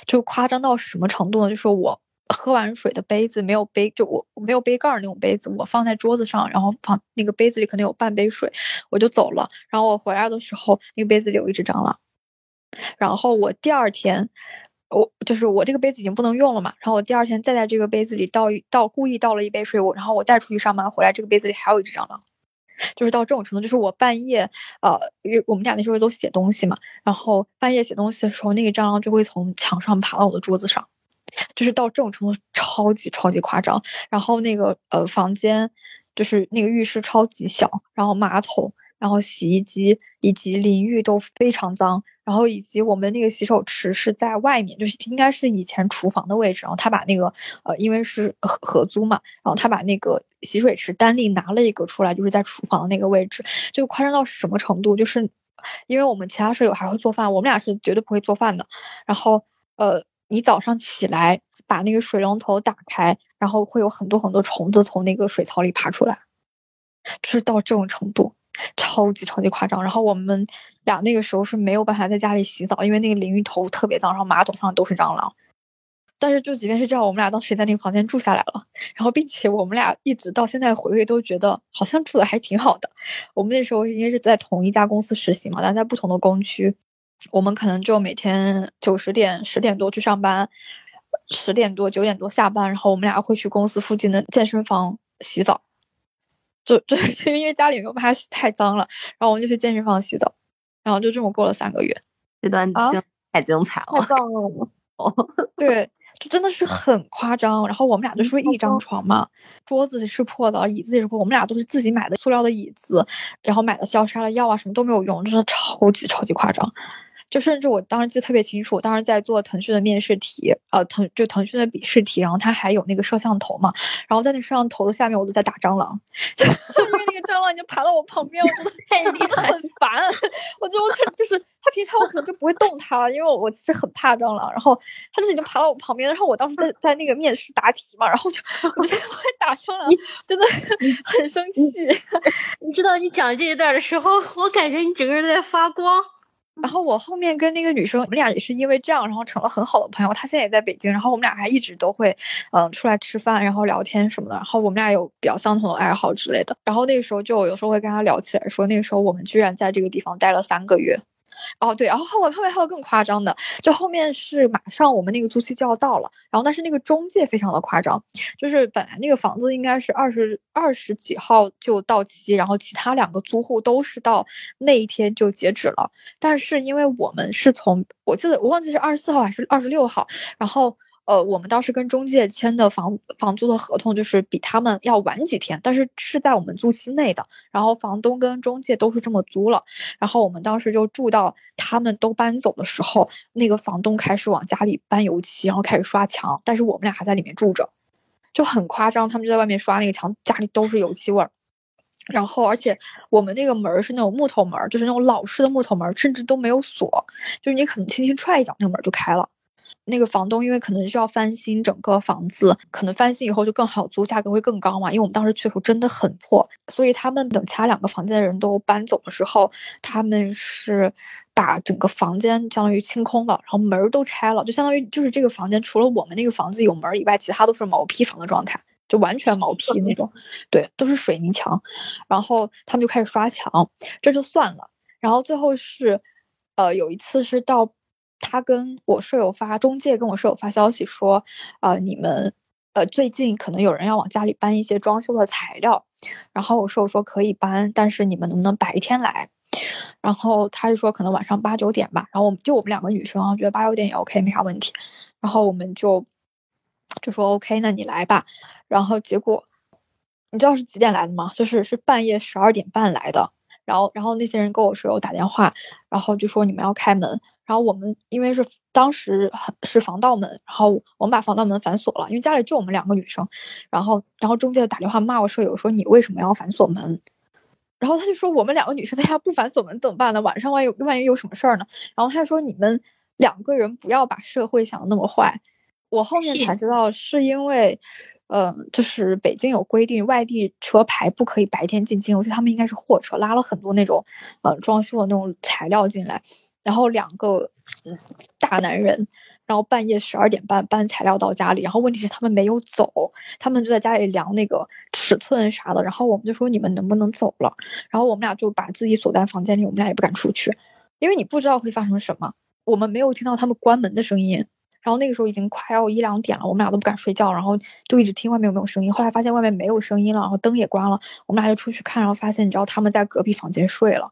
就夸张到什么程度呢？就是我喝完水的杯子没有杯，就我没有杯盖那种杯子，我放在桌子上，然后放那个杯子里可能有半杯水，我就走了。然后我回来的时候，那个杯子里有一只蟑螂。然后我第二天，我就是我这个杯子已经不能用了嘛。然后我第二天再在这个杯子里倒一倒，故意倒了一杯水，我然后我再出去上班回来，这个杯子里还有一只蟑螂。就是到这种程度，就是我半夜，呃，因为我们俩那时候都写东西嘛，然后半夜写东西的时候，那个蟑螂就会从墙上爬到我的桌子上，就是到这种程度，超级超级夸张。然后那个呃房间，就是那个浴室超级小，然后马桶然后洗衣机以及淋浴都非常脏，然后以及我们那个洗手池是在外面，就是应该是以前厨房的位置，然后他把那个呃，因为是合合租嘛，然后他把那个洗水池单立拿了一个出来，就是在厨房那个位置，就夸张到什么程度，就是因为我们其他舍友还会做饭，我们俩是绝对不会做饭的，然后呃，你早上起来把那个水龙头打开，然后会有很多很多虫子从那个水槽里爬出来，就是到这种程度。超级超级夸张，然后我们俩那个时候是没有办法在家里洗澡，因为那个淋浴头特别脏，然后马桶上都是蟑螂。但是就即便是这样，我们俩当时也在那个房间住下来了，然后并且我们俩一直到现在回味都觉得好像住的还挺好的。我们那时候应该是在同一家公司实习嘛，但在不同的工区，我们可能就每天九十点十点多去上班，十点多九点多下班，然后我们俩会去公司附近的健身房洗澡。就就 是因为家里没有办法洗太脏了，然后我们就去健身房洗澡，然后就这么过了三个月。这段精太精彩了，太棒了。哦，对，就真的是很夸张。然后我们俩就睡一张床嘛，桌子是破的，椅子也是破。我们俩都是自己买的塑料的椅子，然后买的消杀的药啊，什么都没有用，真的超级超级夸张。就甚至我当时记得特别清楚，我当时在做腾讯的面试题，呃，腾就腾讯的笔试题，然后它还有那个摄像头嘛，然后在那摄像头的下面，我都在打蟑螂，就 蟑螂已经爬到我旁边，我真的 太厉 害，很烦。我就我就是他平常我可能就不会动它，因为我我其实很怕蟑螂，然后它就已经爬到我旁边，然后我当时在在那个面试答题嘛，然后就我就会 打蟑螂，真的很生气。你知道你讲这一段的时候，我感觉你整个人在发光。然后我后面跟那个女生，我们俩也是因为这样，然后成了很好的朋友。她现在也在北京，然后我们俩还一直都会，嗯，出来吃饭，然后聊天什么的。然后我们俩有比较相同的爱好之类的。然后那个时候就有时候会跟她聊起来，说那个时候我们居然在这个地方待了三个月。哦对，然后后面后面还有更夸张的，就后面是马上我们那个租期就要到了，然后但是那个中介非常的夸张，就是本来那个房子应该是二十二十几号就到期，然后其他两个租户都是到那一天就截止了，但是因为我们是从我记得我忘记是二十四号还是二十六号，然后。呃，我们当时跟中介签的房房租的合同就是比他们要晚几天，但是是在我们租期内的。然后房东跟中介都是这么租了。然后我们当时就住到他们都搬走的时候，那个房东开始往家里搬油漆，然后开始刷墙，但是我们俩还在里面住着，就很夸张。他们就在外面刷那个墙，家里都是油漆味儿。然后而且我们那个门是那种木头门，就是那种老式的木头门，甚至都没有锁，就是你可能轻轻踹一脚，那个门就开了。那个房东因为可能需要翻新整个房子，可能翻新以后就更好租，价格会更高嘛。因为我们当时去的时候真的很破，所以他们等其他两个房间的人都搬走的时候，他们是把整个房间相当于清空了，然后门都拆了，就相当于就是这个房间除了我们那个房子有门以外，其他都是毛坯房的状态，就完全毛坯那种，对，都是水泥墙。然后他们就开始刷墙，这就算了。然后最后是，呃，有一次是到。他跟我舍友发中介跟我舍友发消息说，呃，你们呃最近可能有人要往家里搬一些装修的材料，然后我舍友说可以搬，但是你们能不能白天来？然后他就说可能晚上八九点吧，然后我们就我们两个女生啊，觉得八九点也 OK 没啥问题，然后我们就就说 OK，那你来吧。然后结果你知道是几点来的吗？就是是半夜十二点半来的。然后然后那些人跟我室友打电话，然后就说你们要开门。然后我们因为是当时是防盗门，然后我们把防盗门反锁了，因为家里就我们两个女生。然后，然后中介打电话骂我舍友说你为什么要反锁门？然后他就说我们两个女生在家不反锁门怎么办呢？晚上万一万一有什么事儿呢？然后他就说你们两个人不要把社会想的那么坏。我后面才知道是因为，呃，就是北京有规定外地车牌不可以白天进京，我觉得他们应该是货车拉了很多那种呃装修的那种材料进来。然后两个大男人，然后半夜十二点半搬材料到家里，然后问题是他们没有走，他们就在家里量那个尺寸啥的，然后我们就说你们能不能走了，然后我们俩就把自己锁在房间里，我们俩也不敢出去，因为你不知道会发生什么，我们没有听到他们关门的声音，然后那个时候已经快要一两点了，我们俩都不敢睡觉，然后就一直听外面有没有声音，后来发现外面没有声音了，然后灯也关了，我们俩就出去看，然后发现你知道他们在隔壁房间睡了，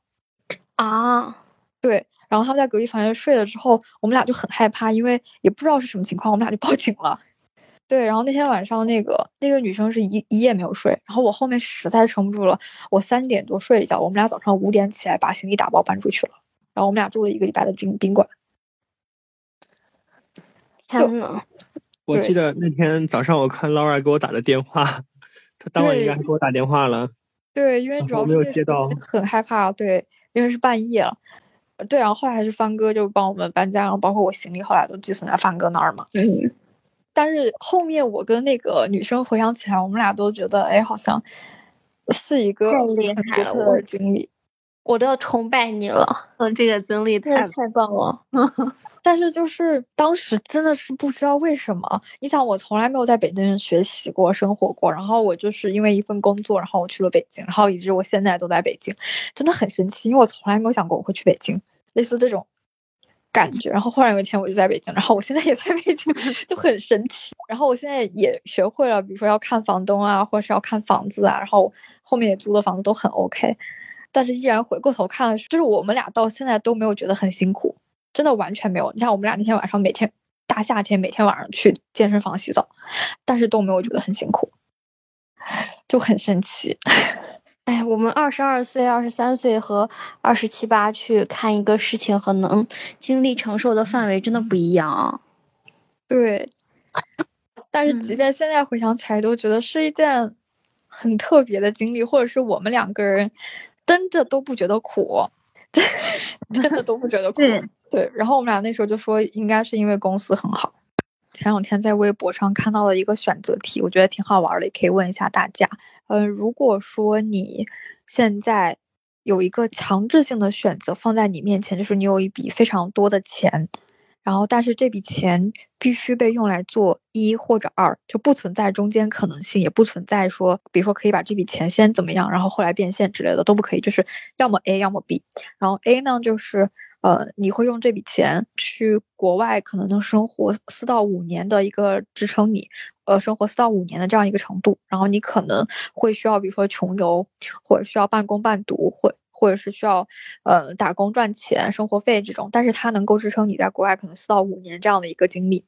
啊，对。然后他们在隔壁房间睡了之后，我们俩就很害怕，因为也不知道是什么情况，我们俩就报警了。对，然后那天晚上那个那个女生是一一夜没有睡，然后我后面实在撑不住了，我三点多睡了一觉，我们俩早上五点起来把行李打包搬出去了，然后我们俩住了一个礼拜的宾宾馆。天呐，我记得那天早上我看 Laura 给我打的电话，他当晚应该还给我打电话了。对，因为主要没有接到，很害怕。对，因为是半夜了。对，然后后来还是帆哥就帮我们搬家，然后包括我行李后来都寄存在帆哥那儿嘛。嗯。但是后面我跟那个女生回想起来，我们俩都觉得，哎，好像是一个很厉害的经历，我都要崇拜你了。嗯，这个经历太太棒了。但是就是当时真的是不知道为什么，你想我从来没有在北京学习过、生活过，然后我就是因为一份工作，然后我去了北京，然后以致我现在都在北京，真的很神奇，因为我从来没有想过我会去北京，类似这种。感觉，然后忽然有一天我就在北京，然后我现在也在北京，就很神奇。然后我现在也学会了，比如说要看房东啊，或者是要看房子啊，然后后面也租的房子都很 OK。但是依然回过头看，就是我们俩到现在都没有觉得很辛苦，真的完全没有。你像我们俩那天晚上每天大夏天每天晚上去健身房洗澡，但是都没有觉得很辛苦，就很神奇。哎，我们二十二岁、二十三岁和二十七八去看一个事情，和能经历承受的范围真的不一样。对，但是即便现在回想起来，都觉得是一件很特别的经历，或者是我们两个人真的都不觉得苦，真的都不觉得苦。对，然后我们俩那时候就说，应该是因为公司很好。前两天在微博上看到了一个选择题，我觉得挺好玩的，也可以问一下大家。嗯，如果说你现在有一个强制性的选择放在你面前，就是你有一笔非常多的钱，然后但是这笔钱必须被用来做一或者二，就不存在中间可能性，也不存在说，比如说可以把这笔钱先怎么样，然后后来变现之类的都不可以，就是要么 A，要么 B。然后 A 呢，就是呃，你会用这笔钱去国外可能能生活四到五年的一个支撑你。呃，生活四到五年的这样一个程度，然后你可能会需要，比如说穷游，或者需要半工半读，或或者是需要呃打工赚钱生活费这种，但是它能够支撑你在国外可能四到五年这样的一个经历。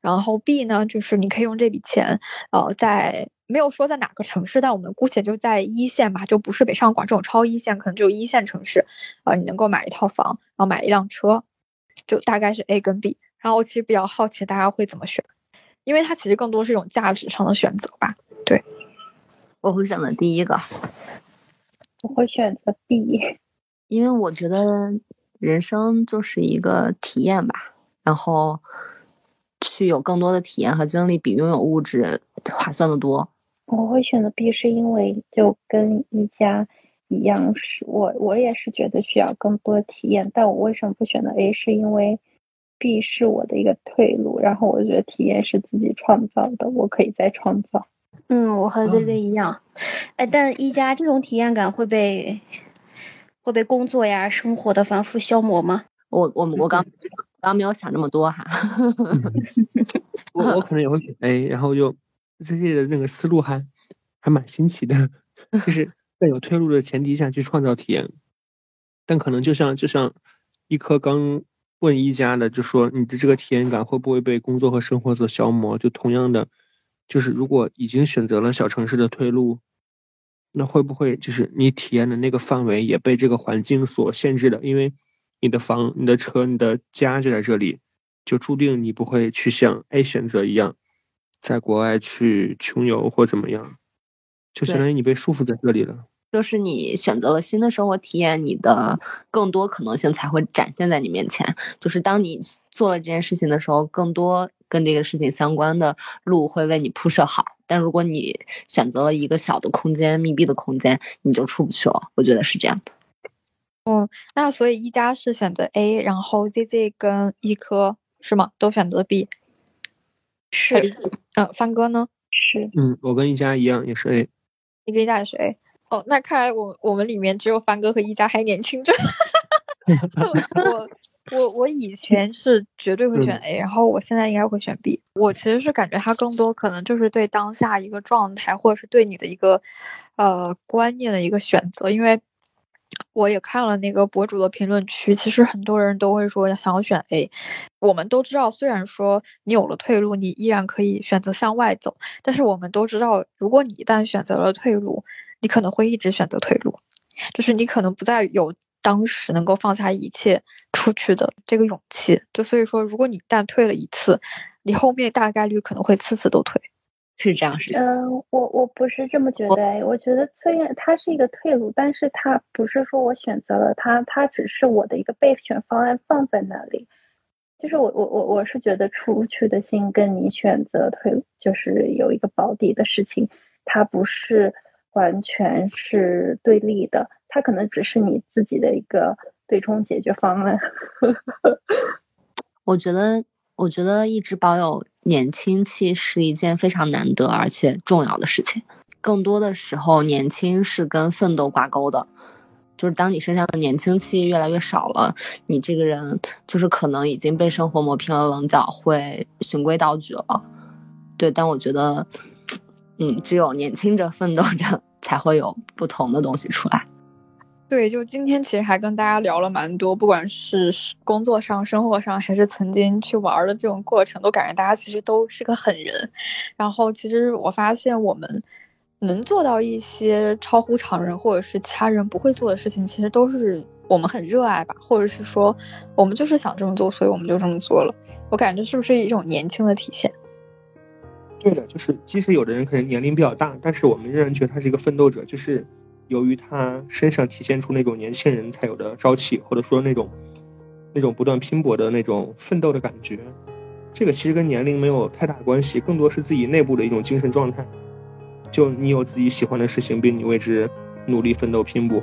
然后 B 呢，就是你可以用这笔钱，呃，在没有说在哪个城市，但我们姑且就在一线吧，就不是北上广这种超一线，可能就一线城市，呃，你能够买一套房，然后买一辆车，就大概是 A 跟 B。然后我其实比较好奇大家会怎么选。因为它其实更多是一种价值上的选择吧，对，我会选择第一个，我会选择 B，因为我觉得人生就是一个体验吧，然后去有更多的体验和经历，比拥有物质划算的多。我会选择 B，是因为就跟一家一样，是我我也是觉得需要更多的体验，但我为什么不选择 A？是因为。B 是我的一个退路，然后我觉得体验是自己创造的，我可以再创造。嗯，我和 Z Z 一样，哎，但一加这种体验感会被会被工作呀、生活的反复消磨吗？我我我刚刚没有想那么多哈。我我可能也会选 A，然后就这些的那个思路还还蛮新奇的，就是在有退路的前提下去创造体验，但可能就像就像一科刚。问一家的就说你的这个体验感会不会被工作和生活所消磨？就同样的，就是如果已经选择了小城市的退路，那会不会就是你体验的那个范围也被这个环境所限制了？因为你的房、你的车、你的家就在这里，就注定你不会去像 A 选择一样，在国外去穷游或怎么样，就相当于你被束缚在这里了。就是你选择了新的生活体验，你的更多可能性才会展现在你面前。就是当你做了这件事情的时候，更多跟这个事情相关的路会为你铺设好。但如果你选择了一个小的空间、密闭的空间，你就出不去了。我觉得是这样的。嗯，那所以一家是选择 A，然后 ZZ 跟一科是吗？都选择 B。是。嗯，帆哥呢？是。嗯，我跟一家一样，也是 A。你跟一家也是 A。哦，那看来我我们里面只有帆哥和一家还年轻着。我我我以前是绝对会选 A，然后我现在应该会选 B。我其实是感觉它更多可能就是对当下一个状态，或者是对你的一个呃观念的一个选择。因为我也看了那个博主的评论区，其实很多人都会说想要选 A。我们都知道，虽然说你有了退路，你依然可以选择向外走，但是我们都知道，如果你一旦选择了退路，你可能会一直选择退路，就是你可能不再有当时能够放下一切出去的这个勇气。就所以说，如果你一旦退了一次，你后面大概率可能会次次都退。是这样，是。嗯，我我不是这么觉得，我觉得虽然它是一个退路，但是它不是说我选择了它，它只是我的一个备选方案放在那里。就是我我我我是觉得出去的心跟你选择退路，就是有一个保底的事情，它不是完全是对立的，它可能只是你自己的一个对冲解决方案。我觉得。我觉得一直保有年轻气是一件非常难得而且重要的事情。更多的时候，年轻是跟奋斗挂钩的。就是当你身上的年轻气越来越少了，你这个人就是可能已经被生活磨平了棱角，会循规蹈矩了。对，但我觉得，嗯，只有年轻着奋斗着，才会有不同的东西出来。对，就今天其实还跟大家聊了蛮多，不管是工作上、生活上，还是曾经去玩的这种过程，都感觉大家其实都是个狠人。然后其实我发现我们能做到一些超乎常人或者是其他人不会做的事情，其实都是我们很热爱吧，或者是说我们就是想这么做，所以我们就这么做了。我感觉是不是一种年轻的体现？对的，就是即使有的人可能年龄比较大，但是我们仍然觉得他是一个奋斗者，就是。由于他身上体现出那种年轻人才有的朝气，或者说那种那种不断拼搏的那种奋斗的感觉，这个其实跟年龄没有太大关系，更多是自己内部的一种精神状态。就你有自己喜欢的事情，并你为之努力奋斗拼搏，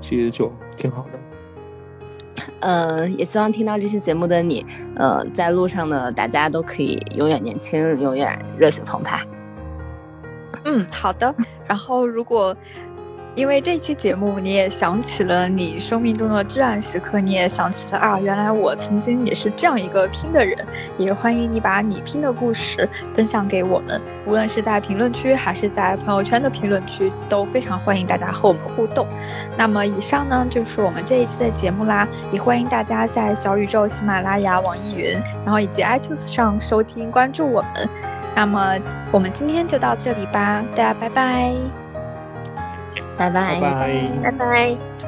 其实就挺好的。呃，也希望听到这期节目的你，呃，在路上的大家都可以永远年轻，永远热血澎湃。嗯，好的。然后如果。因为这期节目，你也想起了你生命中的至暗时刻，你也想起了啊，原来我曾经也是这样一个拼的人。也欢迎你把你拼的故事分享给我们，无论是在评论区还是在朋友圈的评论区，都非常欢迎大家和我们互动。那么以上呢就是我们这一期的节目啦，也欢迎大家在小宇宙、喜马拉雅、网易云，然后以及 iTunes 上收听关注我们。那么我们今天就到这里吧，大家拜拜拜。拜拜，拜拜拜。